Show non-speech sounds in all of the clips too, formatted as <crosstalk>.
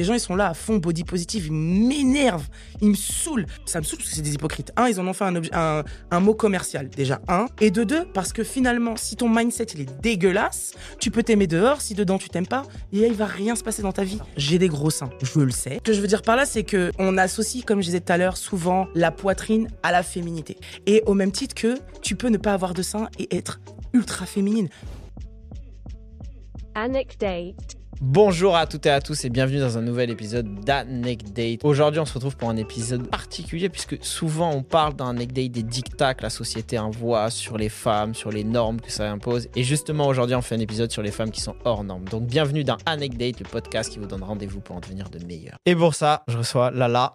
Les gens, ils sont là à fond, body positive, ils m'énervent, ils me saoulent. Ça me saoule parce que c'est des hypocrites. Un, ils en ont fait un, mot commercial, déjà, un. Et de deux, parce que finalement, si ton mindset, il est dégueulasse, tu peux t'aimer dehors, si dedans, tu t'aimes pas, et il va rien se passer dans ta vie. J'ai des gros seins, je le sais. Ce que je veux dire par là, c'est que on associe, comme je disais tout à l'heure, souvent la poitrine à la féminité. Et au même titre que tu peux ne pas avoir de seins et être ultra féminine. Anecdate. Bonjour à toutes et à tous et bienvenue dans un nouvel épisode d'Anecdate. Aujourd'hui, on se retrouve pour un épisode particulier puisque souvent on parle dans Anecdate des dictats que la société envoie sur les femmes, sur les normes que ça impose. Et justement, aujourd'hui, on fait un épisode sur les femmes qui sont hors normes. Donc, bienvenue dans Anecdate, le podcast qui vous donne rendez-vous pour en devenir de meilleurs. Et pour ça, je reçois Lala.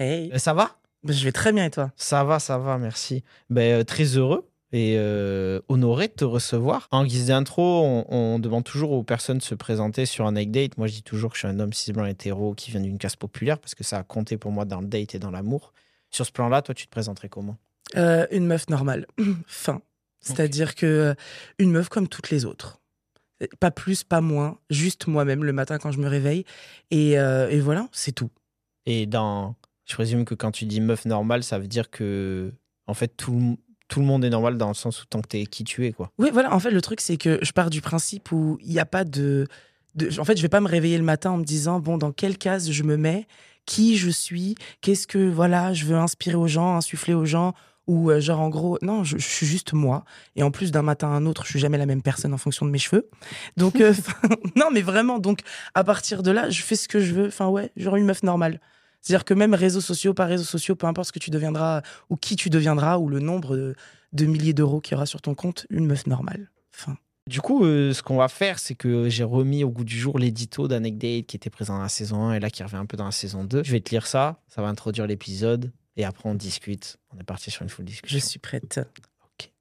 Hey, Euh, Ça va? Je vais très bien et toi? Ça va, ça va, merci. Ben, euh, très heureux et euh, honoré de te recevoir. En guise d'intro, on, on demande toujours aux personnes de se présenter sur un date. Moi, je dis toujours que je suis un homme cis blanc hétéro qui vient d'une classe populaire parce que ça a compté pour moi dans le date et dans l'amour. Sur ce plan-là, toi, tu te présenterais comment? Euh, Une meuf normale. <clears throat> fin. C'est-à-dire que euh, une meuf comme toutes les autres. Pas plus, pas moins. Juste moi-même le matin quand je me réveille. Et, euh, et voilà, c'est tout. Et dans, je présume que quand tu dis meuf normale, ça veut dire que, en fait, tout, le- tout le monde est normal dans le sens où tant que t'es qui tu es, quoi. Oui, voilà. En fait, le truc, c'est que je pars du principe où il n'y a pas de, En fait, je vais pas me réveiller le matin en me disant, bon, dans quelle case je me mets Qui je suis Qu'est-ce que, voilà, je veux inspirer aux gens, insuffler aux gens ou euh, genre en gros, non, je, je suis juste moi. Et en plus d'un matin à un autre, je suis jamais la même personne en fonction de mes cheveux. Donc, euh, <laughs> non, mais vraiment, donc à partir de là, je fais ce que je veux. Enfin, ouais, genre une meuf normale. C'est-à-dire que même réseaux sociaux, pas réseaux sociaux, peu importe ce que tu deviendras ou qui tu deviendras ou le nombre de, de milliers d'euros qu'il y aura sur ton compte, une meuf normale. Enfin, Du coup, euh, ce qu'on va faire, c'est que j'ai remis au goût du jour l'édito d'Anecdate qui était présent dans la saison 1 et là qui revient un peu dans la saison 2. Je vais te lire ça, ça va introduire l'épisode et après on discute. On est parti sur une full discussion. je suis prête.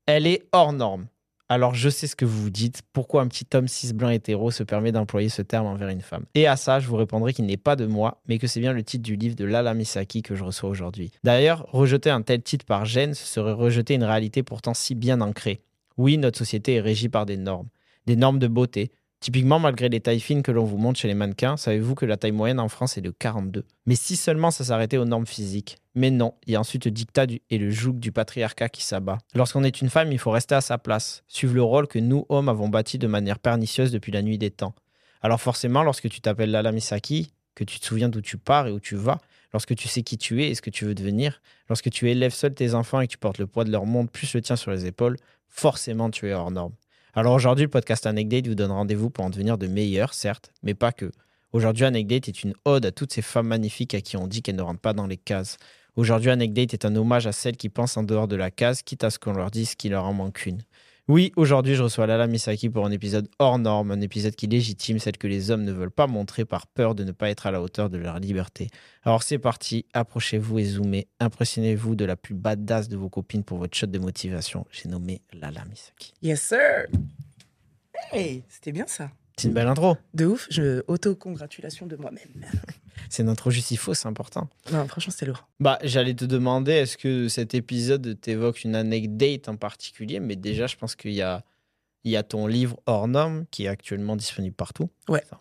Elle est hors norme. Alors je sais ce que vous vous dites. Pourquoi un petit homme cis blanc hétéro se permet d'employer ce terme envers une femme? Et à ça, je vous répondrai qu'il n'est pas de moi, mais que c'est bien le titre du livre de Lala Misaki que je reçois aujourd'hui. D'ailleurs, rejeter un tel titre par gêne, ce serait rejeter une réalité pourtant si bien ancrée. Oui, notre société est régie par des normes. Des normes de beauté. Typiquement, malgré les tailles fines que l'on vous montre chez les mannequins, savez-vous que la taille moyenne en France est de 42 Mais si seulement ça s'arrêtait aux normes physiques. Mais non, il y a ensuite le dictat et le joug du patriarcat qui s'abat. Lorsqu'on est une femme, il faut rester à sa place, suivre le rôle que nous, hommes, avons bâti de manière pernicieuse depuis la nuit des temps. Alors forcément, lorsque tu t'appelles Lala Misaki, que tu te souviens d'où tu pars et où tu vas, lorsque tu sais qui tu es et ce que tu veux devenir, lorsque tu élèves seul tes enfants et que tu portes le poids de leur monde plus le tien sur les épaules, forcément tu es hors norme. Alors aujourd'hui, le podcast Anecdate vous donne rendez-vous pour en devenir de meilleurs, certes, mais pas que. Aujourd'hui, Anecdate est une ode à toutes ces femmes magnifiques à qui on dit qu'elles ne rentrent pas dans les cases. Aujourd'hui, Anecdate est un hommage à celles qui pensent en dehors de la case, quitte à ce qu'on leur dise qu'il leur en manque une. Oui, aujourd'hui, je reçois Lala Misaki pour un épisode hors norme, un épisode qui légitime celle que les hommes ne veulent pas montrer par peur de ne pas être à la hauteur de leur liberté. Alors c'est parti, approchez-vous et zoomez, impressionnez-vous de la plus badass de vos copines pour votre shot de motivation. J'ai nommé Lala Misaki. Yes, sir. Hey, c'était bien ça. C'est une belle intro. De ouf, je auto-congratulation de moi-même. <laughs> C'est une intro juste il faut, c'est important. Non, franchement, c'était lourd. Bah, j'allais te demander, est-ce que cet épisode t'évoque une anecdote en particulier? Mais déjà, je pense qu'il y a, il y a ton livre hors norme qui est actuellement disponible partout. Ouais. Enfin,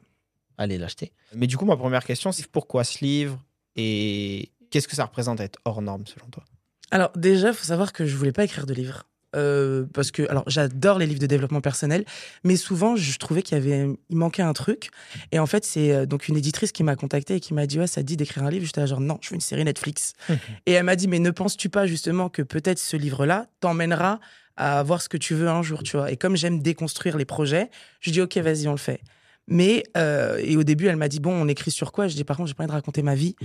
allez l'acheter. Mais du coup, ma première question, c'est pourquoi ce livre et qu'est-ce que ça représente être hors norme selon toi? Alors déjà, il faut savoir que je voulais pas écrire de livre. Euh, parce que alors j'adore les livres de développement personnel, mais souvent je trouvais qu'il y avait il manquait un truc. Et en fait c'est euh, donc une éditrice qui m'a contacté et qui m'a dit ouais ça te dit d'écrire un livre. J'étais là, genre non je veux une série Netflix. <laughs> et elle m'a dit mais ne penses-tu pas justement que peut-être ce livre-là t'emmènera à voir ce que tu veux un jour, tu vois? Et comme j'aime déconstruire les projets, je dis ok vas-y on le fait. Mais euh, et au début elle m'a dit bon on écrit sur quoi? Je dis par contre j'ai pas envie de raconter ma vie,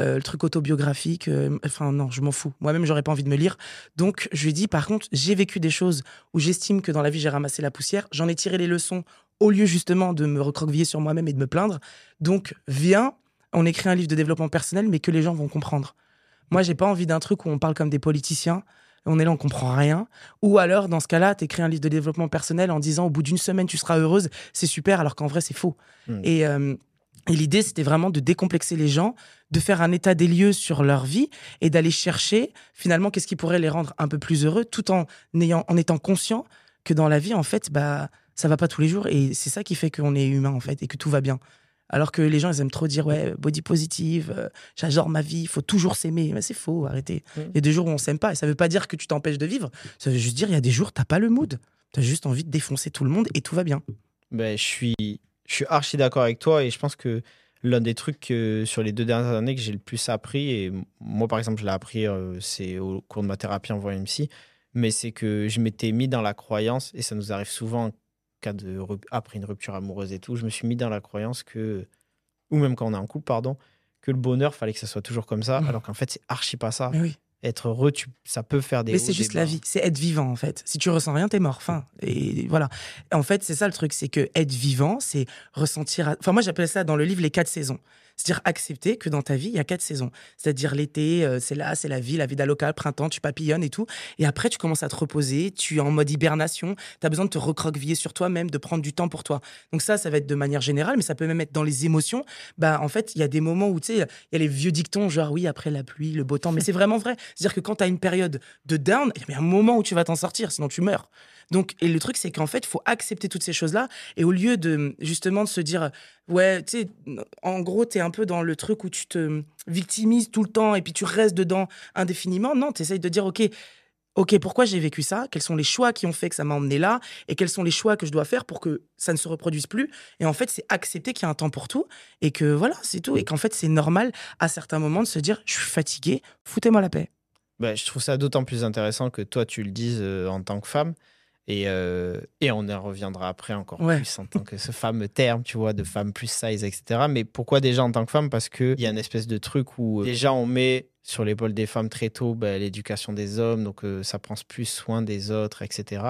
Euh, le truc autobiographique. euh, Enfin non je m'en fous. Moi-même j'aurais pas envie de me lire. Donc, je lui ai dit, par contre, j'ai vécu des choses où j'estime que dans la vie, j'ai ramassé la poussière. J'en ai tiré les leçons au lieu justement de me recroqueviller sur moi-même et de me plaindre. Donc, viens, on écrit un livre de développement personnel, mais que les gens vont comprendre. Moi, j'ai pas envie d'un truc où on parle comme des politiciens. On est là, on comprend rien. Ou alors, dans ce cas-là, t'écris un livre de développement personnel en disant au bout d'une semaine, tu seras heureuse. C'est super, alors qu'en vrai, c'est faux. Hmm. Et, euh, et l'idée, c'était vraiment de décomplexer les gens, de faire un état des lieux sur leur vie et d'aller chercher finalement qu'est-ce qui pourrait les rendre un peu plus heureux, tout en ayant, en étant conscient que dans la vie, en fait, bah, ça va pas tous les jours et c'est ça qui fait qu'on est humain en fait et que tout va bien. Alors que les gens, ils aiment trop dire, ouais, body positive, euh, j'adore ma vie, il faut toujours s'aimer. Mais c'est faux, arrêtez. Mm. Il y a des jours où on s'aime pas. Et ça veut pas dire que tu t'empêches de vivre. Ça veut juste dire, il y a des jours, t'as pas le mood. T'as juste envie de défoncer tout le monde et tout va bien. Ben, je suis, je suis archi d'accord avec toi et je pense que l'un des trucs euh, sur les deux dernières années que j'ai le plus appris, et moi par exemple je l'ai appris, euh, c'est au cours de ma thérapie en voyant psy, mais c'est que je m'étais mis dans la croyance, et ça nous arrive souvent en cas de après une rupture amoureuse et tout, je me suis mis dans la croyance que, ou même quand on est en couple, pardon, que le bonheur, fallait que ça soit toujours comme ça, Mhm. alors qu'en fait c'est archi pas ça. Mais oui. Être heureux, tu, ça peut faire des Mais c'est juste la vie, c'est être vivant en fait. Si tu ressens rien, t'es mort. Fin. Et voilà. En fait, c'est ça le truc, c'est que être vivant, c'est ressentir. Enfin, moi, j'appelle ça dans le livre les quatre saisons. C'est-à-dire accepter que dans ta vie, il y a quatre saisons. C'est-à-dire l'été, euh, c'est là, c'est la vie, la vida locale, printemps, tu papillonnes et tout. Et après, tu commences à te reposer, tu es en mode hibernation, tu as besoin de te recroqueviller sur toi-même, de prendre du temps pour toi. Donc ça, ça va être de manière générale, mais ça peut même être dans les émotions. Bah, en fait, il y a des moments où, tu sais, il y a les vieux dictons, genre oui, après la pluie, le beau temps. Mais c'est vraiment vrai. C'est-à-dire que quand tu as une période de down, il y a un moment où tu vas t'en sortir, sinon tu meurs. Donc, et le truc, c'est qu'en fait, il faut accepter toutes ces choses-là. Et au lieu de, justement, de se dire, ouais, tu sais, en gros, tu es un peu dans le truc où tu te victimises tout le temps et puis tu restes dedans indéfiniment. Non, tu essayes de dire, OK, OK, pourquoi j'ai vécu ça? Quels sont les choix qui ont fait que ça m'a emmené là? Et quels sont les choix que je dois faire pour que ça ne se reproduise plus? Et en fait, c'est accepter qu'il y a un temps pour tout et que voilà, c'est tout. Et qu'en fait, c'est normal à certains moments de se dire, je suis fatigué, foutez-moi la paix. Ben, je trouve ça d'autant plus intéressant que toi, tu le dises euh, en tant que femme. Et, euh, et on y reviendra après encore Ouais. plus en tant que ce fameux terme, tu vois, de femme plus size, etc. Mais pourquoi déjà en tant que femme? Parce qu'il y a une espèce de truc où euh, déjà on met sur l'épaule des femmes très tôt ben, l'éducation des hommes, donc euh, ça prend plus soin des autres, etc.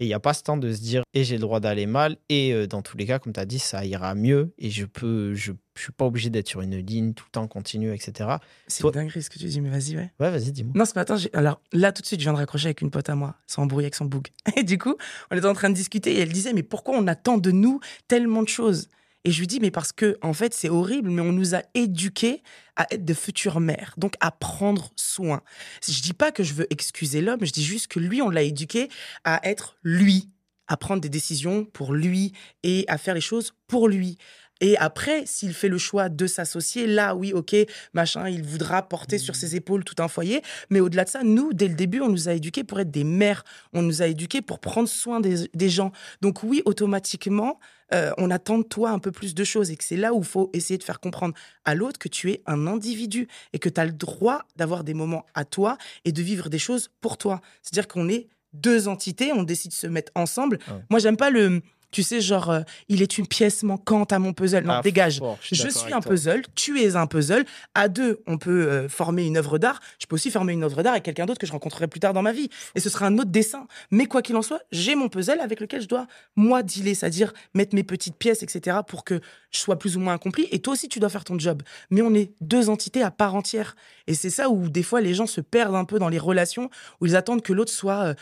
Et il n'y a pas ce temps de se dire, et j'ai le droit d'aller mal, et euh, dans tous les cas, comme tu as dit, ça ira mieux, et je peux, je, je suis pas obligé d'être sur une ligne tout le temps continue, etc. C'est Toi- une dinguerie ce que tu dis, mais vas-y, ouais. Ouais, vas-y, dis-moi. Non, ce matin, alors là, tout de suite, je viens de raccrocher avec une pote à moi, sans embrouiller avec son boug. <laughs> Et du coup, on était en train de discuter et elle disait, mais pourquoi on attend de nous tellement de choses? Et je lui dis, mais parce que, en fait, c'est horrible, mais on nous a éduqués à être de futures mères, donc à prendre soin. Je dis pas que je veux excuser l'homme, je dis juste que lui, on l'a éduqué à être lui, à prendre des décisions pour lui et à faire les choses pour lui. Et après, s'il fait le choix de s'associer, là, oui, ok, machin, il voudra porter sur ses épaules tout un foyer. Mais au-delà de ça, nous, dès le début, on nous a éduqués pour être des mères. On nous a éduqués pour prendre soin des, des gens. Donc oui, automatiquement, euh, on attend de toi un peu plus de choses et que c'est là où il faut essayer de faire comprendre à l'autre que tu es un individu et que tu as le droit d'avoir des moments à toi et de vivre des choses pour toi. C'est-à-dire qu'on est deux entités, on décide de se mettre ensemble. Ouais. Moi, j'aime pas le... Tu sais, genre, euh, il est une pièce manquante à mon puzzle. Non, Ah, dégage. fort, Je suis un toi. puzzle, tu es un puzzle. À deux, on peut euh, former une œuvre d'art. Je peux aussi former une œuvre d'art avec quelqu'un d'autre que je rencontrerai plus tard dans ma vie. Et ce sera un autre dessin. Mais quoi qu'il en soit, j'ai mon puzzle avec lequel je dois, moi, dealer, c'est-à-dire mettre mes petites pièces, etc., pour que je sois plus ou moins accompli. Et toi aussi, tu dois faire ton job. Mais on est deux entités à part entière. Et c'est ça où, des fois, les gens se perdent un peu dans les relations, où ils attendent que l'autre soit euh,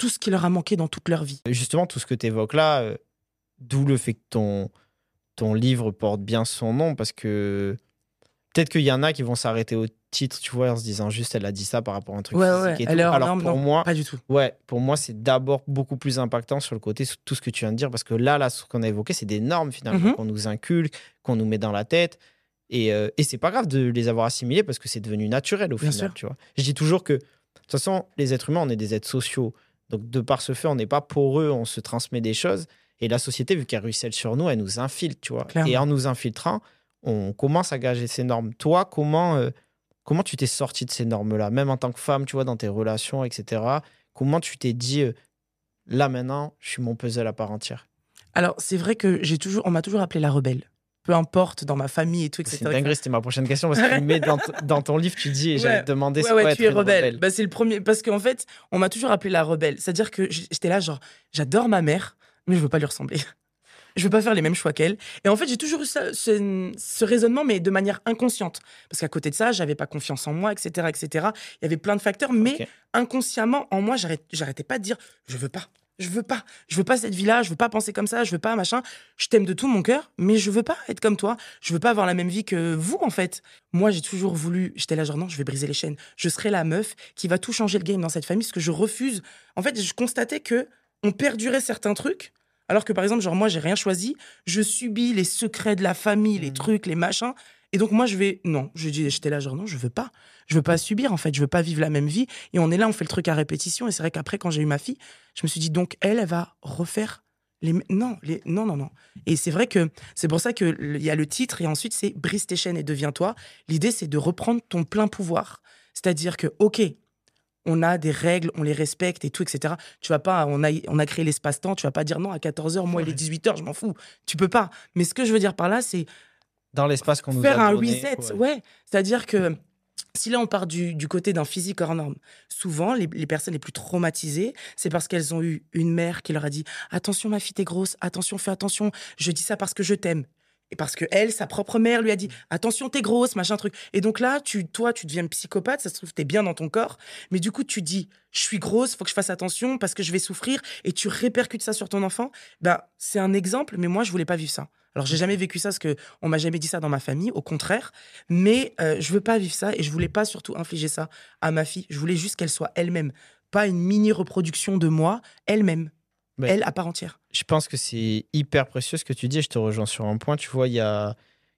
tout ce qui leur a manqué dans toute leur vie. Justement, tout ce que tu évoques là, euh, d'où le fait que ton, ton livre porte bien son nom, parce que peut-être qu'il y en a qui vont s'arrêter au titre, tu vois, en se disant juste elle a dit ça par rapport à un truc Ouais, physique ouais. et tout. Alors pour non, moi, pas du tout. ouais, pour moi c'est d'abord beaucoup plus impactant sur le côté sur tout ce que tu viens de dire, parce que là, là, ce qu'on a évoqué, c'est des normes finalement Mhm. qu'on nous inculque, qu'on nous met dans la tête. Et, euh, et c'est pas grave de les avoir assimilés parce que c'est devenu naturel au Bien final, sûr. tu vois. Je dis toujours que, de toute façon, les êtres humains, on est des êtres sociaux. Donc, de par ce fait, on n'est pas poreux, on se transmet des choses. Et la société, vu qu'elle ruisselle sur nous, elle nous infiltre, tu vois. Clairement. Et en nous infiltrant, on commence à gager ces normes. Toi, comment, euh, comment tu t'es sorti de ces normes-là Même en tant que femme, tu vois, dans tes relations, etc. Comment tu t'es dit, euh, là maintenant, je suis mon puzzle à part entière? Alors, c'est vrai que j'ai toujours, on m'a toujours appelé la rebelle. Peu importe, dans ma famille et tout, etc. C'est une dinguerie, c'était ma prochaine question. Parce que tu mets dans, ton livre, tu dis, et j'allais Ouais. te demander Ouais, c'est ouais, quoi tu es rebelle. Bah, c'est le premier. Parce qu'en fait, on m'a toujours appelé la rebelle. C'est-à-dire que j'étais là, genre, j'adore ma mère, mais je veux pas lui ressembler. <laughs> Je veux pas faire les mêmes choix qu'elle. Et en fait, j'ai toujours eu ça- ce, ce raisonnement, mais de manière inconsciente. Parce qu'à côté de ça, j'avais pas confiance en moi, etc., etc. Il y avait plein de facteurs, mais inconsciemment, en moi, j'arrêtais pas de dire, je veux pas. Je veux pas. Je veux pas cette vie-là. Je veux pas penser comme ça. Je veux pas machin. Je t'aime de tout mon cœur, mais je veux pas être comme toi. Je veux pas avoir la même vie que vous, en fait. Moi, j'ai toujours voulu. J'étais là, genre, non, je vais briser les chaînes. Je serai la meuf qui va tout changer le game dans cette famille, parce que je refuse. En fait, je constatais que on perdurait certains trucs, Alors que par exemple, genre moi, j'ai rien choisi, je subis les secrets de la famille, les Mhm. trucs, les machins. Et donc moi, je vais non, je dis j'étais là genre non, je veux pas. Je veux pas subir en fait, je veux pas vivre la même vie et on est là, on fait le truc à répétition et c'est vrai qu'après quand j'ai eu ma fille, je me suis dit donc elle elle va refaire les non, les non non non. Et c'est vrai que c'est pour ça que il y a le titre et ensuite c'est brise tes chaînes et deviens-toi. L'idée c'est de reprendre ton plein pouvoir. C'est-à-dire que OK, on a des règles, on les respecte et tout, etc. Tu vas pas, on a, on a créé l'espace-temps, tu vas pas dire non, à 14h, moi, il est 18h, je m'en fous. Tu peux pas. Mais ce que je veux dire par là, c'est Dans l'espace qu'on nous faire a un donné, reset. ouais. Ouais. C'est-à-dire que si là, on part du, du côté d'un physique hors norme, souvent, les, les personnes les plus traumatisées, c'est parce qu'elles ont eu une mère qui leur a dit Attention, ma fille, t'es grosse, attention, fais attention, je dis ça parce que je t'aime. Et parce que elle, sa propre mère, lui a dit attention, t'es grosse, machin truc. Et donc là, tu, toi, tu deviens psychopathe. Ça se trouve, t'es bien dans ton corps, mais du coup, tu dis je suis grosse, faut que je fasse attention parce que je vais souffrir, et tu répercutes ça sur ton enfant. Ben, c'est un exemple, mais moi, je voulais pas vivre ça. Alors, j'ai jamais vécu ça parce que on m'a jamais dit ça dans ma famille, au contraire. Mais euh, je veux pas vivre ça et je voulais pas surtout infliger ça à ma fille. Je voulais juste qu'elle soit elle-même, pas une mini reproduction de moi, elle-même, elle à part entière. Je pense que c'est hyper précieux ce que tu dis et je te rejoins sur un point. Tu vois, il y a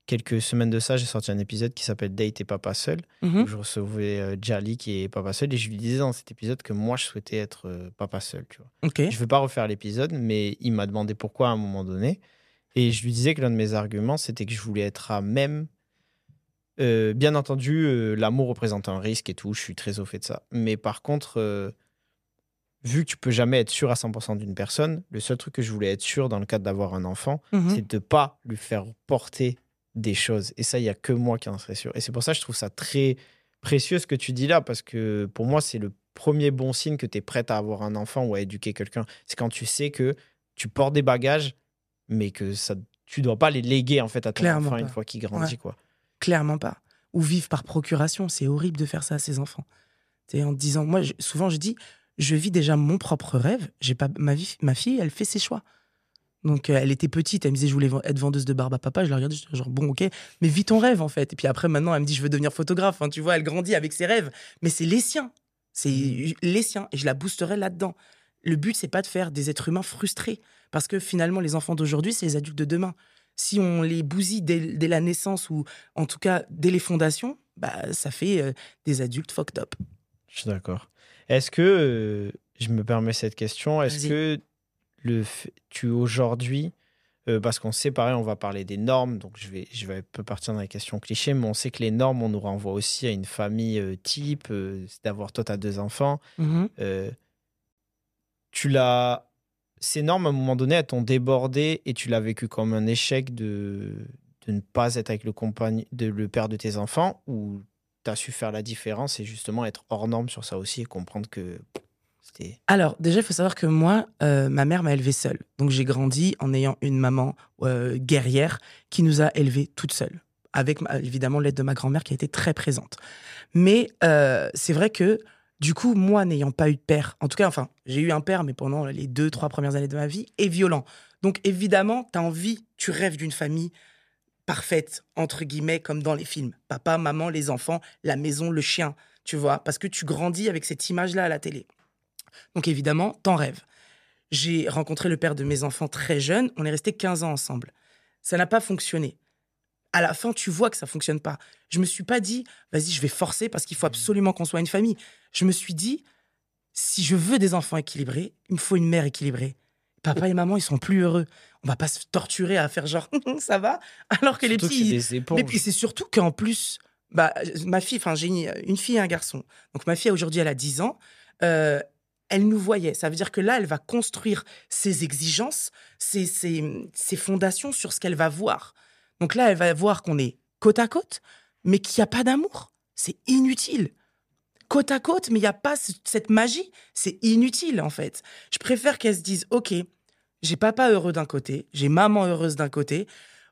quelques semaines de ça, j'ai sorti un épisode qui s'appelle Date et Papa Seul. Mhm. où je recevais euh, Jali qui est papa seul et je lui disais dans cet épisode que moi je souhaitais être euh, papa seul tu vois je veux pas refaire l'épisode mais il m'a demandé pourquoi à un moment donné et je lui disais que l'un de mes arguments c'était que je voulais être à même Euh, bien entendu euh, l'amour représente un risque et tout je suis très au fait de ça mais par contre euh, vu que tu peux jamais être sûr à 100% d'une personne le seul truc que je voulais être sûr dans le cadre d'avoir un enfant Mhm. c'est de pas lui faire porter des choses. Et ça, il y a que moi qui en serais sûr. Et c'est pour ça que je trouve ça très précieux ce que tu dis là, parce que pour moi, c'est le premier bon signe que tu es prête à avoir un enfant ou à éduquer quelqu'un. C'est quand tu sais que tu portes des bagages, mais que ça, tu dois pas les léguer en fait à ton Clairement enfant une fois qu'il grandit. Ouais. Quoi. Clairement pas. Ou vivre par procuration. C'est horrible de faire ça à ses enfants. C'est en te disant, moi, je- souvent, je dis, je vis déjà mon propre rêve. J'ai pas ma vie, ma fille, elle fait ses choix. Donc, euh, elle était petite, elle me disait, je voulais être vendeuse de barbe à papa. Je la regardais, genre, bon, ok, mais vis ton rêve, en fait. Et puis après, maintenant, elle me dit, je veux devenir photographe. Hein, tu vois, elle grandit avec ses rêves. Mais c'est les siens. C'est les siens. Et je la boosterai là-dedans. Le but, c'est pas de faire des êtres humains frustrés. Parce que finalement, les enfants d'aujourd'hui, c'est les adultes de demain. Si on les bousille dès, dès la naissance ou en tout cas dès les fondations, bah, ça fait euh, des adultes fucked up. Je suis d'accord. Est-ce que, euh, je me permets cette question, est-ce que le, tu aujourd'hui, euh, parce qu'on sait, pareil, on va parler des normes, donc je vais, je vais un peu partir dans les questions clichés, mais on sait que les normes, on nous renvoie aussi à une famille euh, type, euh, c'est d'avoir toi, tu as deux enfants. Euh, tu l'as. Ces normes, à un moment donné, elles t'ont débordé et tu l'as vécu comme un échec de, de ne pas être avec le, compagne, de, le père de tes enfants ou tu as su faire la différence et justement être hors norme sur ça aussi et comprendre que c'était. Alors, déjà, il faut savoir que moi, euh, ma mère m'a élevée seule. Donc, j'ai grandi en ayant une maman euh, guerrière qui nous a élevés toute seule. Avec évidemment l'aide de ma grand-mère qui a été très présente. Mais euh, c'est vrai que, du coup, moi, n'ayant pas eu de père, en tout cas, enfin, j'ai eu un père, mais pendant les deux, trois premières années de ma vie, est violent. Donc, évidemment, tu as envie, tu rêves d'une famille parfaite, entre guillemets, comme dans les films. Papa, maman, les enfants, la maison, le chien, tu vois, parce que tu grandis avec cette image-là à la télé. Donc évidemment, t'en rêves. J'ai rencontré le père de mes enfants très jeune, on est resté 15 ans ensemble. Ça n'a pas fonctionné. À la fin, tu vois que ça fonctionne pas. Je me suis pas dit, vas-y, je vais forcer parce qu'il faut absolument qu'on soit une famille. Je me suis dit, si je veux des enfants équilibrés, il me faut une mère équilibrée. Papa et maman, ils sont plus heureux. On va pas se torturer à faire genre, <laughs> ça va, alors que les Surtout que petits, des mais c'est surtout qu'en plus, bah, ma fille, enfin j'ai une, une fille et un garçon. Donc ma fille aujourd'hui elle a 10 ans. Euh, elle nous voyait. Ça veut dire que là, elle va construire ses exigences, ses, ses, ses fondations sur ce qu'elle va voir. Donc là, elle va voir qu'on est côte à côte, mais qu'il n'y a pas d'amour. C'est inutile. Côte à côte, mais il n'y a pas ce- cette magie. C'est inutile, en fait. Je préfère qu'elle se dise, OK, j'ai papa heureux d'un côté, j'ai maman heureuse d'un côté.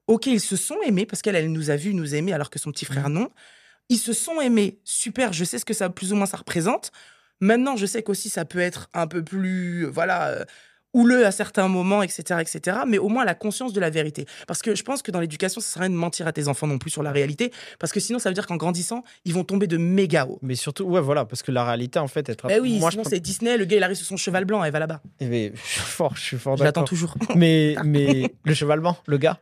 OK, ils se sont aimés parce qu'elle, elle nous a vu nous aimer alors que son petit frère non. Ils se sont aimés. Super, je sais ce que ça plus ou moins ça représente. Maintenant, je sais qu'aussi ça peut être un peu plus, euh, voilà, ou le à certains moments, etc., etc. Mais au moins la conscience de la vérité. Parce que je pense que dans l'éducation, ça sert à rien de mentir à tes enfants non plus sur la réalité, parce que sinon, ça veut dire qu'en grandissant, ils vont tomber de méga haut. Mais surtout, ouais, voilà, parce que la réalité, en fait, être. Eh oui, moi, sinon je c'est Disney, le gars il arrive sur son cheval blanc, elle va là-bas. Mais je suis fort, je suis fort. Je l'attends toujours. <laughs> Mais, <laughs> mais le cheval blanc, le gars,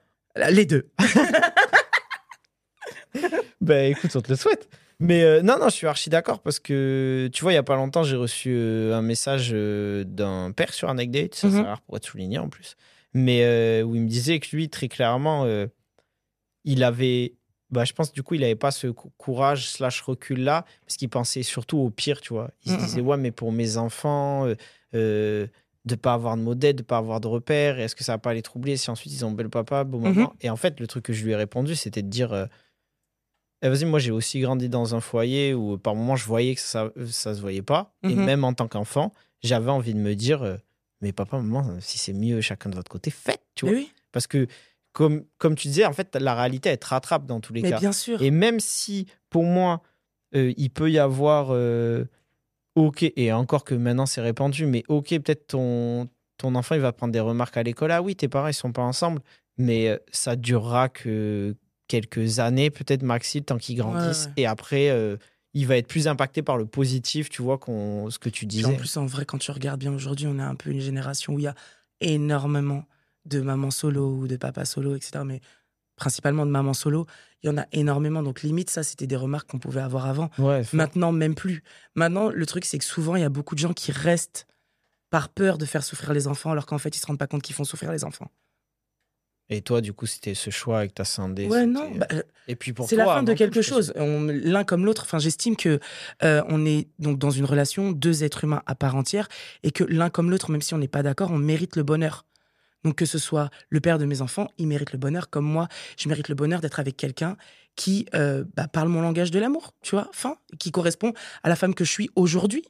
Les deux. <laughs> ben écoute, on te le souhaite. Mais euh, non, non, je suis archi d'accord parce que tu vois, il y a pas longtemps, j'ai reçu euh, un message euh, d'un père sur Anecdate, ça Mhm. c'est rare pour être souligné en plus, mais où il me disait que lui, très clairement, il avait, bah, je pense du coup, il avait pas ce cou- courage slash recul là parce qu'il pensait surtout au pire, tu vois. Il se Mhm. disait, ouais, mais pour mes enfants, de pas avoir de modèle, de pas avoir de repères, est-ce que ça va pas les troubler si ensuite ils ont bel papa, beau maman Et en fait, le truc que je lui ai répondu, c'était de dire. euh, eh, vas-y, moi j'ai aussi grandi dans un foyer où par moments je voyais que ça, ça se voyait pas. Et Mhm. même en tant qu'enfant, j'avais envie de me dire, euh, mais papa, maman, si c'est mieux chacun de votre côté, faites, tu vois. Oui, Parce que, comme, comme tu disais, en fait, la réalité, elle te rattrape dans tous les mais cas. bien sûr. Et même si, pour moi, euh, il peut y avoir, euh, ok, et encore que maintenant c'est répandu, mais ok, peut-être ton, ton enfant, il va prendre des remarques à l'école. Ah oui, tes parents, ils sont pas ensemble, mais euh, ça durera que quelques années, peut-être maxi, le temps qu'il grandisse. ouais. Et après, euh, il va être plus impacté par le positif, tu vois, qu'on, ce que tu Puis en disais. plus, en vrai, quand tu regardes bien aujourd'hui, on est un peu une génération où il y a énormément de mamans solo ou de papas solo, etc. Mais principalement de mamans solo, il y en a énormément. Donc limite, ça, c'était des remarques qu'on pouvait avoir avant. Ouais, Maintenant, même plus. Maintenant, le truc, c'est que souvent, il y a beaucoup de gens qui restent par peur de faire souffrir les enfants, alors qu'en fait, ils se rendent pas compte qu'ils font souffrir les enfants. Et toi, du coup, c'était ce choix avec ta scindée. Ouais, non. c'était- bah, euh, Et puis pour c'est la fin de quelque chose. L'un comme l'autre. Enfin, j'estime que euh, on est donc dans une relation deux êtres humains à part entière et que l'un comme l'autre, même si on n'est pas d'accord, on mérite le bonheur. Donc que ce soit le père de mes enfants, il mérite le bonheur, comme moi, je mérite le bonheur d'être avec quelqu'un qui euh, bah, parle mon langage de l'amour, tu vois, fin, qui correspond à la femme que je suis aujourd'hui.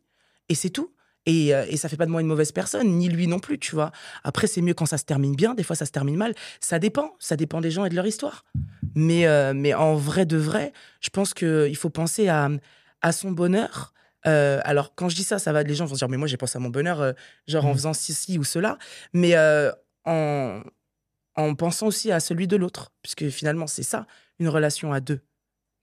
Et c'est tout. Et, euh, et ça fait pas de moi une mauvaise personne, ni lui non plus, tu vois. Après, c'est mieux quand ça se termine bien, des fois ça se termine mal. Ça dépend, ça dépend des gens et de leur histoire. Mais, euh, mais en vrai de vrai, je pense qu'il faut penser à, à son bonheur. Euh, alors, quand je dis ça, ça va, les gens vont se dire, mais moi, j'ai pensé à mon bonheur, euh, genre en Mhm. faisant ceci ou cela. Mais en, en pensant aussi à celui de l'autre. Puisque finalement, c'est ça, une relation à deux.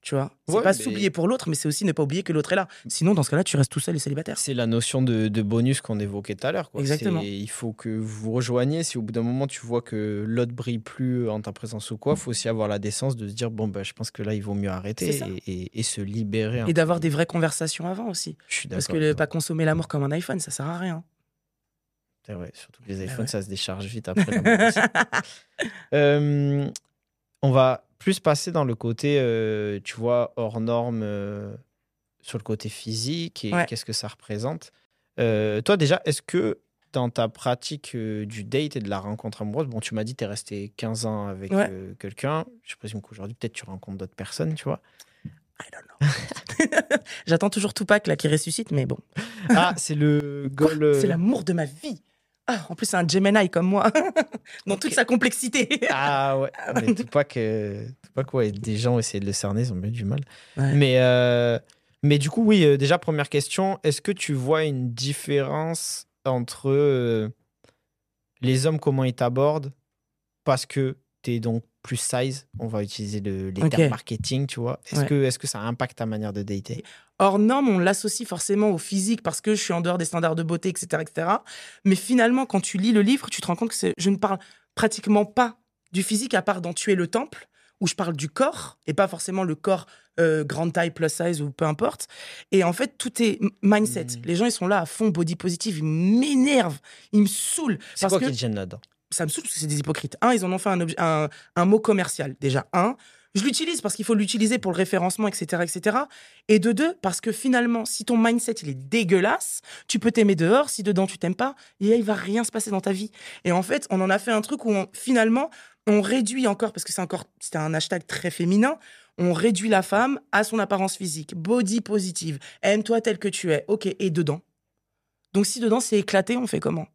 Tu vois C'est Ouais, pas mais- s'oublier pour l'autre, mais c'est aussi ne pas oublier que l'autre est là. Sinon, dans ce cas-là, tu restes tout seul et célibataire. C'est la notion de, de bonus qu'on évoquait tout à l'heure. Exactement. Il faut que vous vous rejoigniez. Si au bout d'un moment tu vois que l'autre brille plus en ta présence ou quoi, il faut aussi avoir la décence de se dire bon, bah, je pense que là, il vaut mieux arrêter et, et- et se libérer. Et d'avoir des vraies conversations avant aussi. Je suis Parce que le- pas consommer l'amour comme un iPhone, ça sert à rien. C'est vrai, surtout que les Ah iPhones, ouais. ça se décharge vite après. <laughs> Euh, on va plus passer dans le côté, euh, tu vois, hors norme, euh, sur le côté physique et Ouais. qu'est-ce que ça représente. Euh, toi, déjà, est-ce que dans ta pratique du date et de la rencontre amoureuse, bon, tu m'as dit que tu es resté 15 ans avec Ouais. quelqu'un. Je présume qu'aujourd'hui, peut-être tu rencontres d'autres personnes, tu vois. I don't know. <laughs> J'attends toujours Tupac là qui ressuscite, mais bon. Ah, c'est le <laughs> goal. C'est l'amour de ma vie. Ah, en plus, c'est un Gemini comme moi, <laughs> dans toute sa complexité. <laughs> Ah ouais, mais Tupac, euh, Tupac, ouais, des gens essaient de le cerner, ils ont bien du mal. Ouais. Mais, euh, mais du coup, oui, euh, déjà, première question, est-ce que tu vois une différence entre euh, les hommes, comment ils t'abordent Parce que tu es donc plus size, on va utiliser le, les termes marketing, tu vois. Est-ce Ouais. que, est que ça impacte ta manière de dater? Hors norme, on l'associe forcément au physique parce que je suis en dehors des standards de beauté, etc., etc. Mais finalement, quand tu lis le livre, tu te rends compte que je ne parle pratiquement pas du physique à part dans Tuer le temple, où je parle du corps et pas forcément le corps euh, grande taille, plus size ou peu importe. Et en fait, tout est mindset. Mhm. Les gens, ils sont là à fond body positive, ils m'énervent, ils me saoulent. C'est quoi que qui te gêne là-dedans? Ça me saoule parce que c'est des hypocrites. Un, ils en ont fait un, mot commercial. Déjà, un, je l'utilise parce qu'il faut l'utiliser pour le référencement, etc., etc. Et de deux, parce que finalement, si ton mindset il est dégueulasse, tu peux t'aimer dehors. Si dedans tu t'aimes pas, là, il va rien se passer dans ta vie. Et en fait, on en a fait un truc où finalement, on réduit encore parce que c'est encore, c'était un hashtag très féminin. On réduit la femme à son apparence physique, body positive, aime-toi tel que tu es. Ok, et dedans? Donc si dedans c'est éclaté, on fait comment?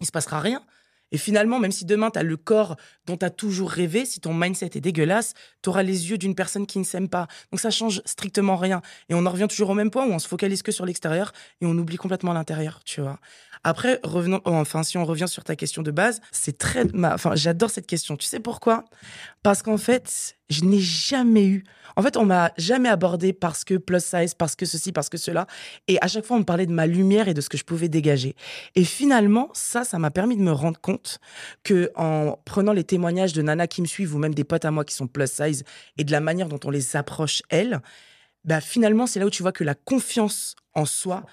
Il se passera rien. Et finalement, même si demain, tu as le corps dont tu as toujours rêvé, si ton mindset est dégueulasse, tu auras les yeux d'une personne qui ne s'aime pas. Donc ça change strictement rien. Et on en revient toujours au même point où on se focalise que sur l'extérieur et on oublie complètement l'intérieur, tu vois. Après, revenons, oh, enfin, si on revient sur ta question de base, c'est très, enfin, j'adore cette question. Tu sais pourquoi? Parce qu'en fait, je n'ai jamais eu. En fait, on m'a jamais abordé parce que plus size, parce que ceci, parce que cela. Et à chaque fois, on me parlait de ma lumière et de ce que je pouvais dégager. Et finalement, ça, ça m'a permis de me rendre compte que en prenant les témoignages de Nana qui me suivent ou même des potes à moi qui sont plus size et de la manière dont on les approche, elles, bah finalement, c'est là où tu vois que la confiance en soi,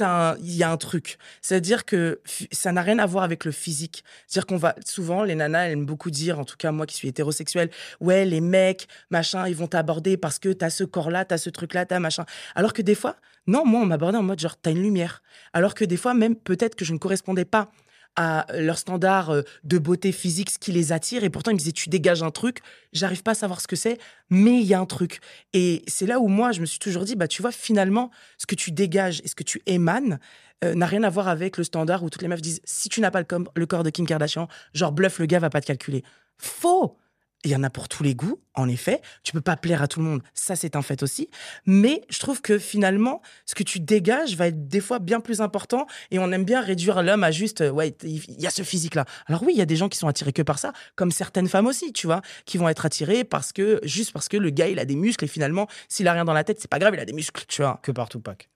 il y a un truc. C'est-à-dire que ça n'a rien à voir avec le physique. C'est-à-dire qu'on va, souvent, les nanas, elles aiment beaucoup dire, en tout cas, moi qui suis hétérosexuelle, ouais, les mecs, machin, ils vont t'aborder parce que t'as ce corps-là, t'as ce truc-là, t'as machin. Alors que des fois, non, moi, on m'abordait en mode genre, t'as une lumière. Alors que des fois, même peut-être que je ne correspondais pas à leur standard euh, de beauté physique, ce qui les attire. Et pourtant, ils me disaient, tu dégages un truc. J'arrive pas à savoir ce que c'est, mais il y a un truc. Et c'est là où moi, je me suis toujours dit, bah, tu vois, finalement, ce que tu dégages et ce que tu émanes euh, n'a rien à voir avec le standard où toutes les meufs disent, si tu n'as pas le, corps de Kim Kardashian, genre, bluff, le gars va pas te calculer. Faux! Il y en a pour tous les goûts, en effet. Tu peux pas plaire à tout le monde, ça c'est un fait aussi. Mais je trouve que finalement, ce que tu dégages va être des fois bien plus important et on aime bien réduire l'homme à juste, euh, ouais, il y a ce physique-là. Alors oui, il y a des gens qui sont attirés que par ça, comme certaines femmes aussi, tu vois, qui vont être attirées parce que, juste parce que le gars, il a des muscles et finalement, s'il a rien dans la tête, c'est pas grave, il a des muscles, tu vois. Que par Tupac.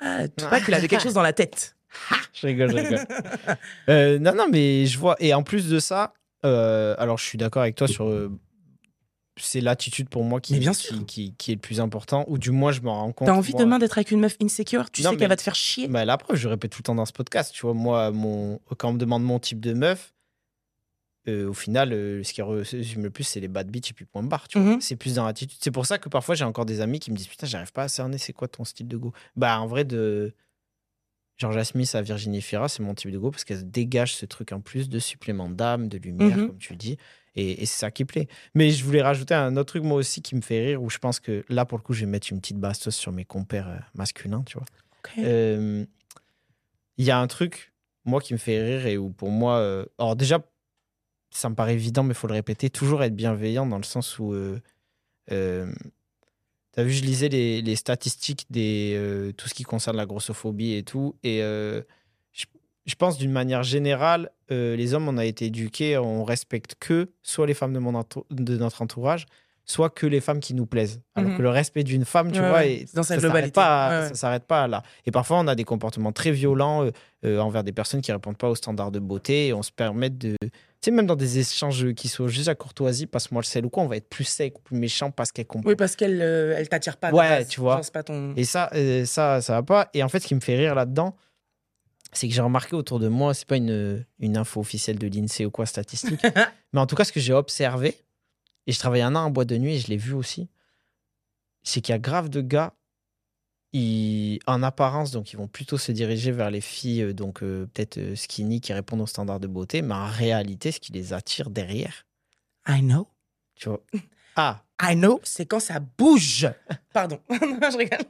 Ah, Tupac, il avait <laughs> quelque chose dans la tête. je rigole, je rigole. <laughs> Euh, non, non, mais je vois. Et en plus de ça, euh, alors, je suis d'accord avec toi sur. Euh, c'est l'attitude pour moi qui, bien qui, qui, est le plus important, ou du moins je m'en rends compte. T'as envie demain d'être avec une meuf insecure Tu sais qu'elle va te faire chier bah, La preuve, je répète tout le temps dans ce podcast. Tu vois, moi, mon, quand on me demande mon type de meuf, euh, au final, ce qui résume le plus, c'est les bad bitch et puis point barre. Tu vois. Mm-hmm. C'est plus dans l'attitude. C'est pour ça que parfois, j'ai encore des amis qui me disent Putain, j'arrive pas à cerner, c'est quoi ton style de go? Bah, en vrai, de Georgia Smith à Virginie Fira, c'est mon type de go parce qu'elle dégage ce truc en plus de supplément d'âme, de lumière, mhm. comme tu dis. Et, c'est ça qui plaît. Mais je voulais rajouter un autre truc, moi aussi, qui me fait rire, où je pense que là, pour le coup, je vais mettre une petite bastos sur mes compères euh, masculins, tu vois. Euh, il y a un truc, moi, qui me fait rire et où pour moi. Euh, alors, déjà, ça me paraît évident, mais il faut le répéter, toujours être bienveillant dans le sens où. T'as vu, je lisais les, les statistiques des euh, tout ce qui concerne la grossophobie et tout. Et euh, je, je, pense d'une manière générale, euh, les hommes, on a été éduqués, on respecte que soit les femmes de, mon de notre entourage, soit que les femmes qui nous plaisent. Alors mhm. que le respect d'une femme, tu vois, dans sa ça globalité. Pas, Ça s'arrête pas là. Et parfois, on a des comportements très violents envers des personnes qui répondent pas aux standards de beauté et on se permet de sais, même dans des échanges qui sont juste à courtoisie, passe-moi le sel ou quoi, on va être plus sec plus méchant parce qu'elle comprend. Oui, parce qu'elle euh, elle t'attire pas. Ouais, tu vois. Pas ton... Et ça, euh, ça, ça va pas. Et en fait, ce qui me fait rire là-dedans, c'est que j'ai remarqué autour de moi, c'est pas une, une info officielle de l'INSEE ou quoi, statistique, <laughs> mais en tout cas, ce que j'ai observé, et je travaille un an en boîte de nuit et je l'ai vu aussi, c'est qu'il y a grave de gars en apparence, donc ils vont plutôt se diriger vers les filles, euh, donc euh, peut-être euh, skinny, qui répondent aux standards de beauté, mais en réalité, ce qui les attire derrière. I know. Tu vois? <laughs> Ah. I know, c'est quand ça bouge. Pardon, <laughs> je rigole.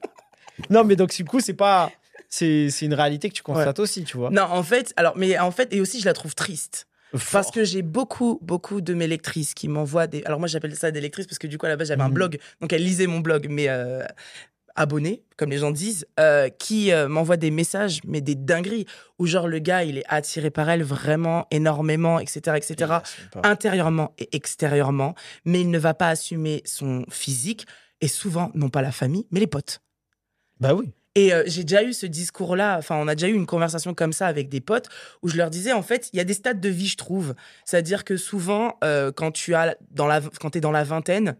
Non, mais donc du coup, c'est pas. C'est une réalité que tu constates aussi, tu vois. Non, en fait, alors, mais en fait, et aussi, je la trouve triste. Parce que j'ai beaucoup, beaucoup de mes lectrices qui m'envoient des. Alors, moi, j'appelle ça des lectrices parce que du coup, à la base, j'avais un mhm. blog. Donc, elles lisaient mon blog. Mais abonnés, comme les gens disent, euh, qui euh, m'envoient des messages, mais des dingueries, où genre le gars, il est attiré par elle vraiment énormément, etc., etc., intérieurement et extérieurement, mais il ne va pas assumer son physique, et souvent, non pas la famille, mais les potes. Bah oui. Et euh, j'ai déjà eu ce discours-là, enfin, on a déjà eu une conversation comme ça avec des potes, où je leur disais, en fait, il y a des stades de vie, je trouve. C'est-à-dire que souvent, quand tu as dans la, quand es dans la vingtaine,